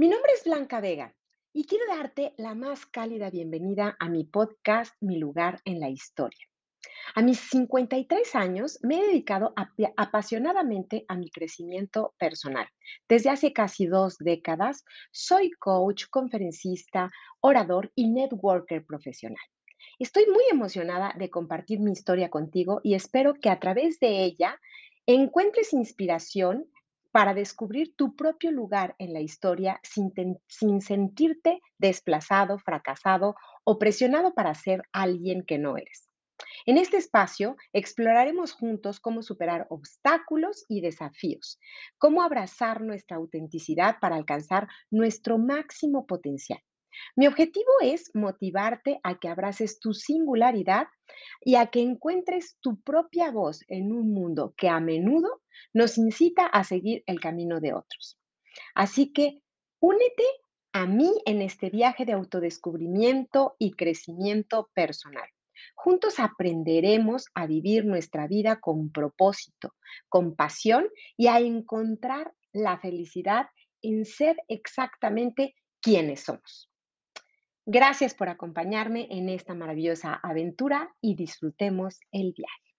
Mi nombre es Blanca Vega y quiero darte la más cálida bienvenida a mi podcast Mi lugar en la historia. A mis 53 años me he dedicado apasionadamente a mi crecimiento personal. Desde hace casi dos décadas soy coach, conferencista, orador y networker profesional. Estoy muy emocionada de compartir mi historia contigo y espero que a través de ella encuentres inspiración para descubrir tu propio lugar en la historia sin, sentirte desplazado, fracasado o presionado para ser alguien que no eres. En este espacio exploraremos juntos cómo superar obstáculos y desafíos, cómo abrazar nuestra autenticidad para alcanzar nuestro máximo potencial. Mi objetivo es motivarte a que abraces tu singularidad y a que encuentres tu propia voz en un mundo que a menudo nos incita a seguir el camino de otros. Así que únete a mí en este viaje de autodescubrimiento y crecimiento personal. Juntos aprenderemos a vivir nuestra vida con propósito, con pasión y a encontrar la felicidad en ser exactamente quienes somos. Gracias por acompañarme en esta maravillosa aventura y disfrutemos el viaje.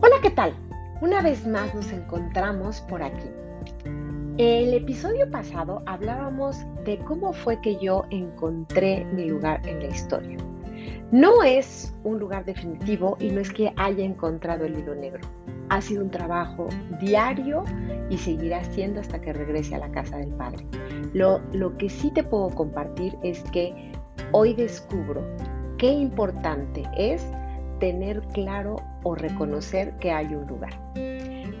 Hola, ¿qué tal? Una vez más nos encontramos por aquí. El episodio pasado hablábamos de cómo fue que yo encontré mi lugar en la historia. No es un lugar definitivo y no es que haya encontrado el hilo negro. Ha sido un trabajo diario y seguirá siendo hasta que regrese a la casa del Padre. Lo, lo que sí te puedo compartir es que hoy descubro qué importante es tener claro o reconocer que hay un lugar.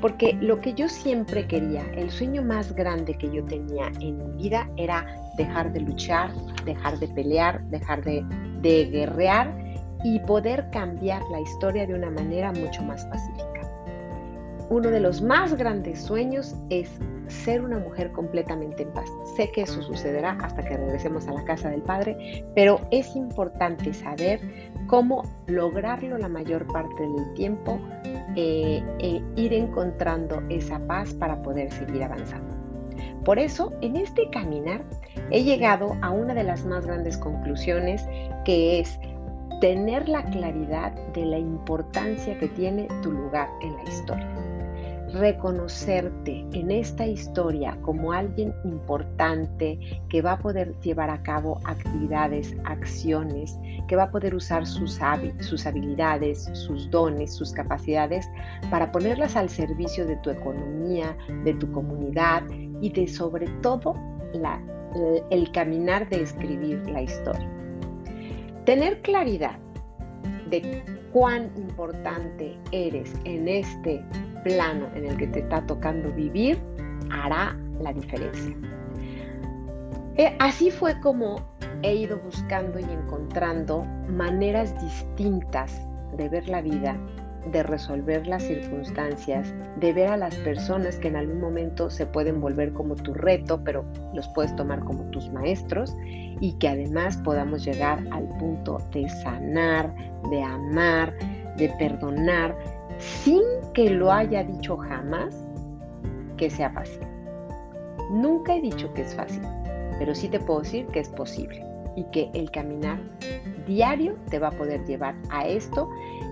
Porque lo que yo siempre quería, el sueño más grande que yo tenía en mi vida era dejar de luchar, dejar de pelear, dejar de de guerrear y poder cambiar la historia de una manera mucho más pacífica. Uno de los más grandes sueños es ser una mujer completamente en paz. Sé que eso sucederá hasta que regresemos a la casa del Padre, pero es importante saber cómo lograrlo la mayor parte del tiempo e ir encontrando esa paz para poder seguir avanzando. Por eso, en este caminar, he llegado a una de las más grandes conclusiones, que es tener la claridad de la importancia que tiene tu lugar en la historia. Reconocerte en esta historia como alguien importante que va a poder llevar a cabo actividades, acciones, que va a poder usar sus, sus habilidades, sus dones, sus capacidades para ponerlas al servicio de tu economía, de tu comunidad y de sobre todo la, el caminar de escribir la historia. Tener claridad de cuán importante eres en este plano en el que te está tocando vivir hará la diferencia. Eh, así fue como he ido buscando y encontrando maneras distintas de ver la vida de resolver las circunstancias, de ver a las personas que en algún momento se pueden volver como tu reto, pero los puedes tomar como tus maestros y que además podamos llegar al punto de sanar, de amar, de perdonar, sin que lo haya dicho jamás que sea fácil. Nunca he dicho que es fácil, pero sí te puedo decir que es posible y que el caminar diario te va a poder llevar a esto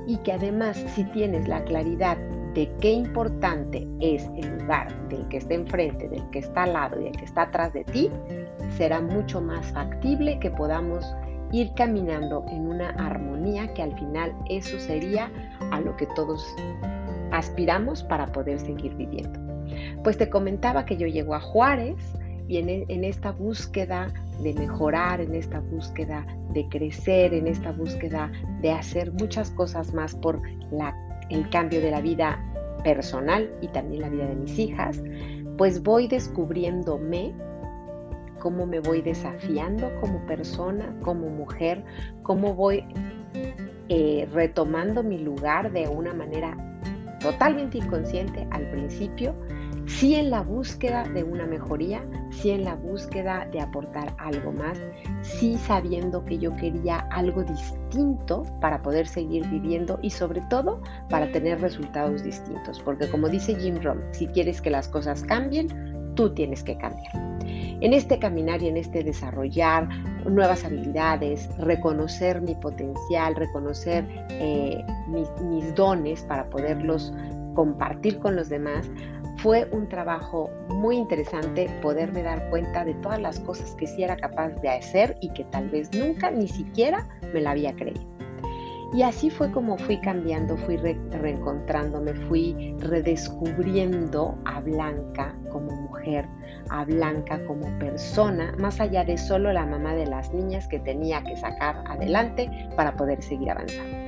y que además si tienes la claridad de qué importante es el lugar del que está enfrente, del que está al lado y del que está atrás de ti, será mucho más factible que podamos ir caminando en una armonía que al final eso sería a lo que todos aspiramos para poder seguir viviendo. Pues te comentaba que yo llego a Juárez y en, en esta búsqueda de mejorar, en esta búsqueda de crecer, en esta búsqueda de hacer muchas cosas más por la, el cambio de la vida personal y también la vida de mis hijas, pues voy descubriéndome cómo me voy desafiando como persona, como mujer, cómo voy eh, retomando mi lugar de una manera totalmente inconsciente al principio sí en la búsqueda de una mejoría, sí en la búsqueda de aportar algo más, sí sabiendo que yo quería algo distinto para poder seguir viviendo y sobre todo para tener resultados distintos, porque como dice Jim Rohn, si quieres que las cosas cambien, tú tienes que cambiar. En este caminar y en este desarrollar nuevas habilidades, reconocer mi potencial, reconocer eh, mis, mis dones para poderlos compartir con los demás, fue un trabajo muy interesante poderme dar cuenta de todas las cosas que sí era capaz de hacer y que tal vez nunca ni siquiera me la había creído. Y así fue como fui cambiando, fui reencontrándome, fui redescubriendo a Blanca como mujer, a Blanca como persona, más allá de solo la mamá de las niñas que tenía que sacar adelante para poder seguir avanzando.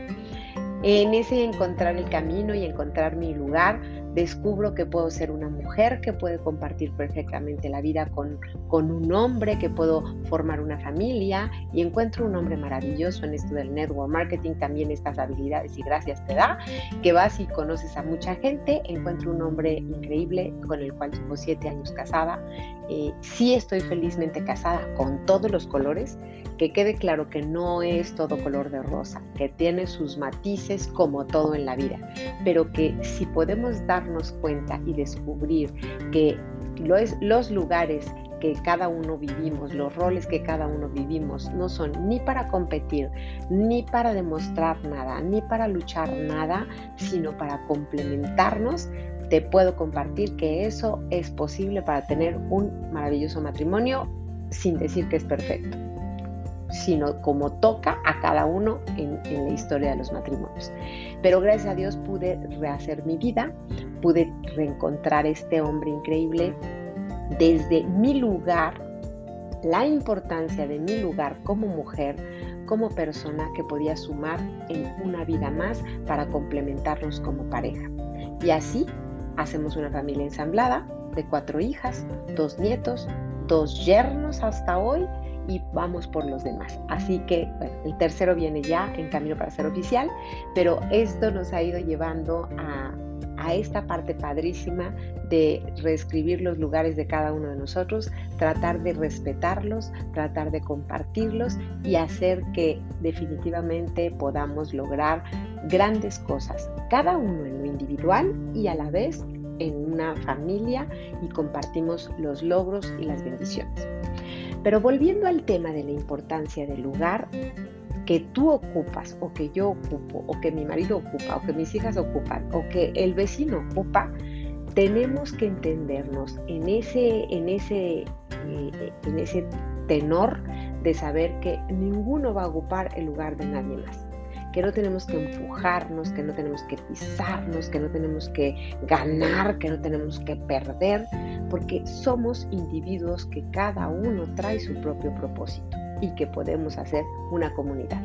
En ese encontrar el camino y encontrar mi lugar, descubro que puedo ser una mujer que puede compartir perfectamente la vida con, con un hombre, que puedo formar una familia y encuentro un hombre maravilloso en esto del network marketing, también estas habilidades y gracias te da, que vas y conoces a mucha gente, encuentro un hombre increíble con el cual llevo siete años casada, eh, sí estoy felizmente casada con todos los colores, que quede claro que no es todo color de rosa, que tiene sus matices como todo en la vida, pero que si podemos darnos cuenta y descubrir que los lugares que cada uno vivimos, los roles que cada uno vivimos, no son ni para competir, ni para demostrar nada, ni para luchar nada, sino para complementarnos, te puedo compartir que eso es posible para tener un maravilloso matrimonio sin decir que es perfecto sino como toca a cada uno en, la historia de los matrimonios. Pero gracias a Dios pude rehacer mi vida, pude reencontrar este hombre increíble desde mi lugar, la importancia de mi lugar como mujer, como persona que podía sumar en una vida más para complementarnos como pareja. Y así hacemos una familia ensamblada de cuatro hijas, dos nietos, dos yernos hasta hoy y vamos por los demás. Así que el tercero viene ya en camino para ser oficial, pero esto nos ha ido llevando a, a esta parte padrísima de reescribir los lugares de cada uno de nosotros, tratar de respetarlos, tratar de compartirlos y hacer que definitivamente podamos lograr grandes cosas, cada uno en lo individual y a la vez en una familia y compartimos los logros y las bendiciones. Pero volviendo al tema de la importancia del lugar que tú ocupas o que yo ocupo o que mi marido ocupa o que mis hijas ocupan o que el vecino ocupa, tenemos que entendernos en ese, en ese, eh, en ese tenor de saber que ninguno va a ocupar el lugar de nadie más que no tenemos que empujarnos, que no tenemos que pisarnos, que no tenemos que ganar, que no tenemos que perder, porque somos individuos que cada uno trae su propio propósito y que podemos hacer una comunidad.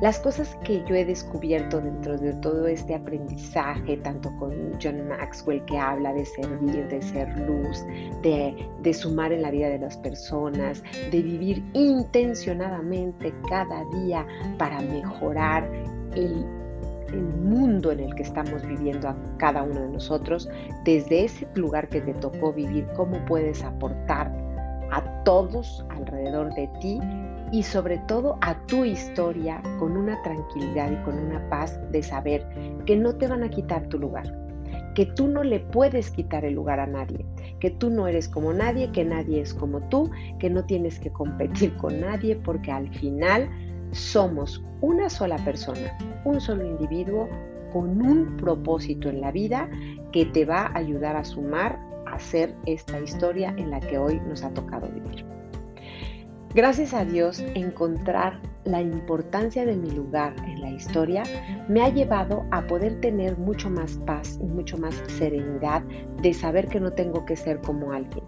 Las cosas que yo he descubierto dentro de todo este aprendizaje, tanto con John Maxwell que habla de servir, de ser luz, de, sumar en la vida de las personas, de vivir intencionadamente cada día para mejorar el, el mundo en el que estamos viviendo a cada uno de nosotros, desde ese lugar que te tocó vivir, cómo puedes aportar a todos alrededor de ti y sobre todo a tu historia con una tranquilidad y con una paz de saber que no te van a quitar tu lugar, que tú no le puedes quitar el lugar a nadie, que tú no eres como nadie, que nadie es como tú, que no tienes que competir con nadie porque al final somos una sola persona, un solo individuo con un propósito en la vida que te va a ayudar a sumar a hacer esta historia en la que hoy nos ha tocado vivir. Gracias a Dios, encontrar la importancia de mi lugar en la historia me ha llevado a poder tener mucho más paz y mucho más serenidad de saber que no tengo que ser como alguien,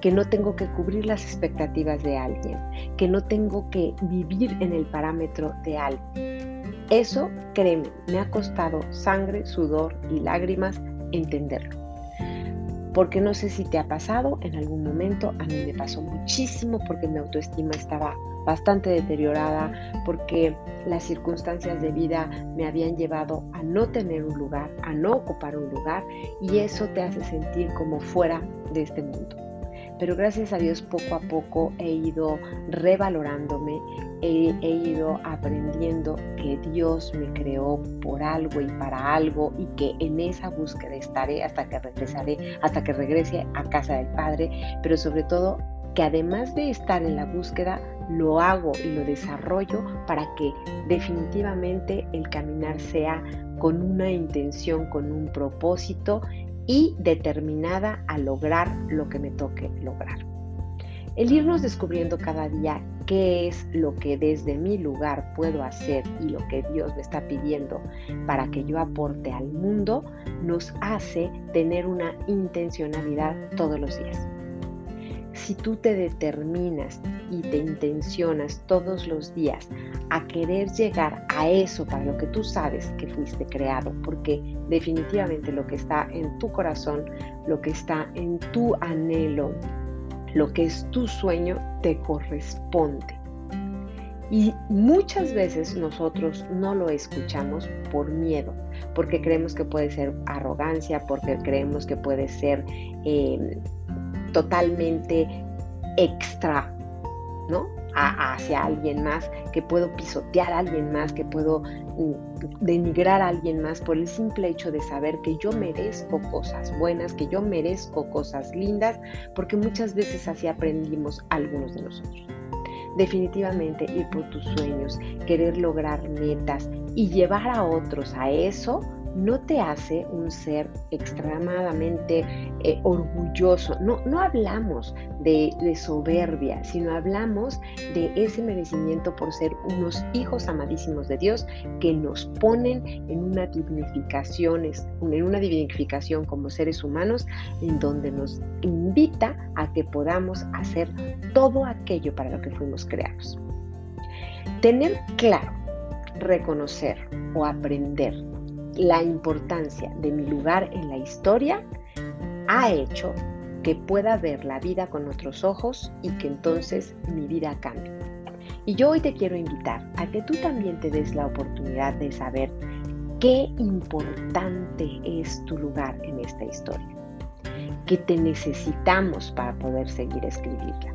que no tengo que cubrir las expectativas de alguien, que no tengo que vivir en el parámetro de alguien. Eso, créeme, me ha costado sangre, sudor y lágrimas entenderlo. Porque no sé si te ha pasado en algún momento, a mí me pasó muchísimo porque mi autoestima estaba bastante deteriorada, porque las circunstancias de vida me habían llevado a no tener un lugar, a no ocupar un lugar, y eso te hace sentir como fuera de este mundo. Pero gracias a Dios poco a poco he ido revalorándome, he, ido aprendiendo que Dios me creó por algo y para algo y que en esa búsqueda estaré hasta que regresaré, hasta que regrese a casa del Padre, pero sobre todo que además de estar en la búsqueda, lo hago y lo desarrollo para que definitivamente el caminar sea con una intención, con un propósito y determinada a lograr lo que me toque lograr. El irnos descubriendo cada día qué es lo que desde mi lugar puedo hacer y lo que Dios me está pidiendo para que yo aporte al mundo, nos hace tener una intencionalidad todos los días. Si tú te determinas y te intencionas todos los días a querer llegar a eso para lo que tú sabes que fuiste creado, porque definitivamente lo que está en tu corazón, lo que está en tu anhelo, lo que es tu sueño, te corresponde. Y muchas veces nosotros no lo escuchamos por miedo, porque creemos que puede ser arrogancia, porque creemos que puede ser eh, totalmente extra, ¿no? hacia alguien más, que puedo pisotear a alguien más, que puedo mm, denigrar a alguien más por el simple hecho de saber que yo merezco cosas buenas, que yo merezco cosas lindas, porque muchas veces así aprendimos algunos de nosotros. Definitivamente ir por tus sueños, querer lograr metas y llevar a otros a eso, no te hace un ser extremadamente eh, orgulloso. No, no hablamos de, soberbia, sino hablamos de ese merecimiento por ser unos hijos amadísimos de Dios que nos ponen en una dignificación, en una dignificación como seres humanos, en donde nos invita a que podamos hacer todo aquello para lo que fuimos creados. Tener claro, reconocer o aprender la importancia de mi lugar en la historia ha hecho que pueda ver la vida con otros ojos y que entonces mi vida cambie. Y yo hoy te quiero invitar a que tú también te des la oportunidad de saber qué importante es tu lugar en esta historia, que te necesitamos para poder seguir escribirla,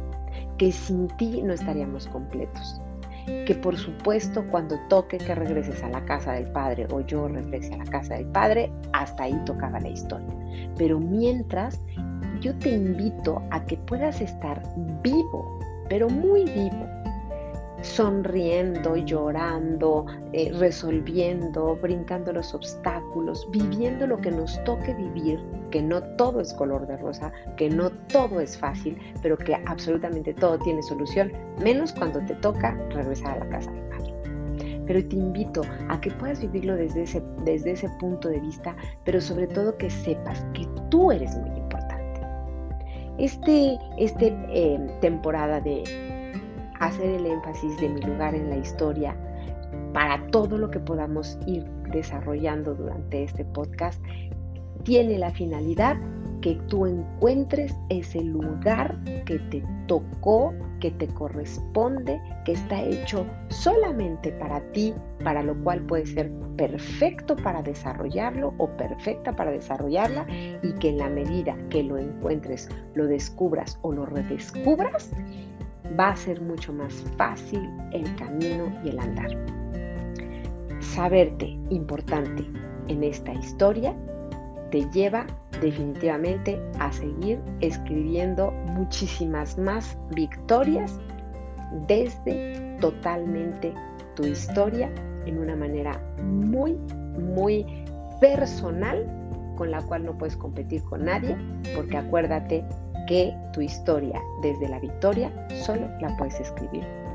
que sin ti no estaríamos completos, que por supuesto cuando toque que regreses a la casa del Padre o yo regrese a la casa del Padre, hasta ahí tocaba la historia. Pero mientras, yo te invito a que puedas estar vivo, pero muy vivo, sonriendo, llorando, eh, resolviendo, brincando los obstáculos, viviendo lo que nos toque vivir, que no todo es color de rosa, que no todo es fácil, pero que absolutamente todo tiene solución, menos cuando te toca regresar a la casa del Padre. Pero te invito a que puedas vivirlo desde ese, desde ese punto de vista, pero sobre todo que sepas que tú eres muy importante. Este, este eh, temporada de hacer el énfasis de mi lugar en la historia para todo lo que podamos ir desarrollando durante este podcast, tiene la finalidad que tú encuentres ese lugar que te tocó, que te corresponde, que está hecho solamente para ti, para lo cual puede ser perfecto para desarrollarlo o perfecta para desarrollarla y que en la medida que lo encuentres, lo descubras o lo redescubras, va a ser mucho más fácil el camino y el andar. Saberte importante en esta historia te lleva definitivamente a seguir escribiendo muchísimas más victorias desde totalmente tu historia en una manera muy, muy personal con la cual no puedes competir con nadie, porque acuérdate que tu historia desde la victoria solo la puedes escribir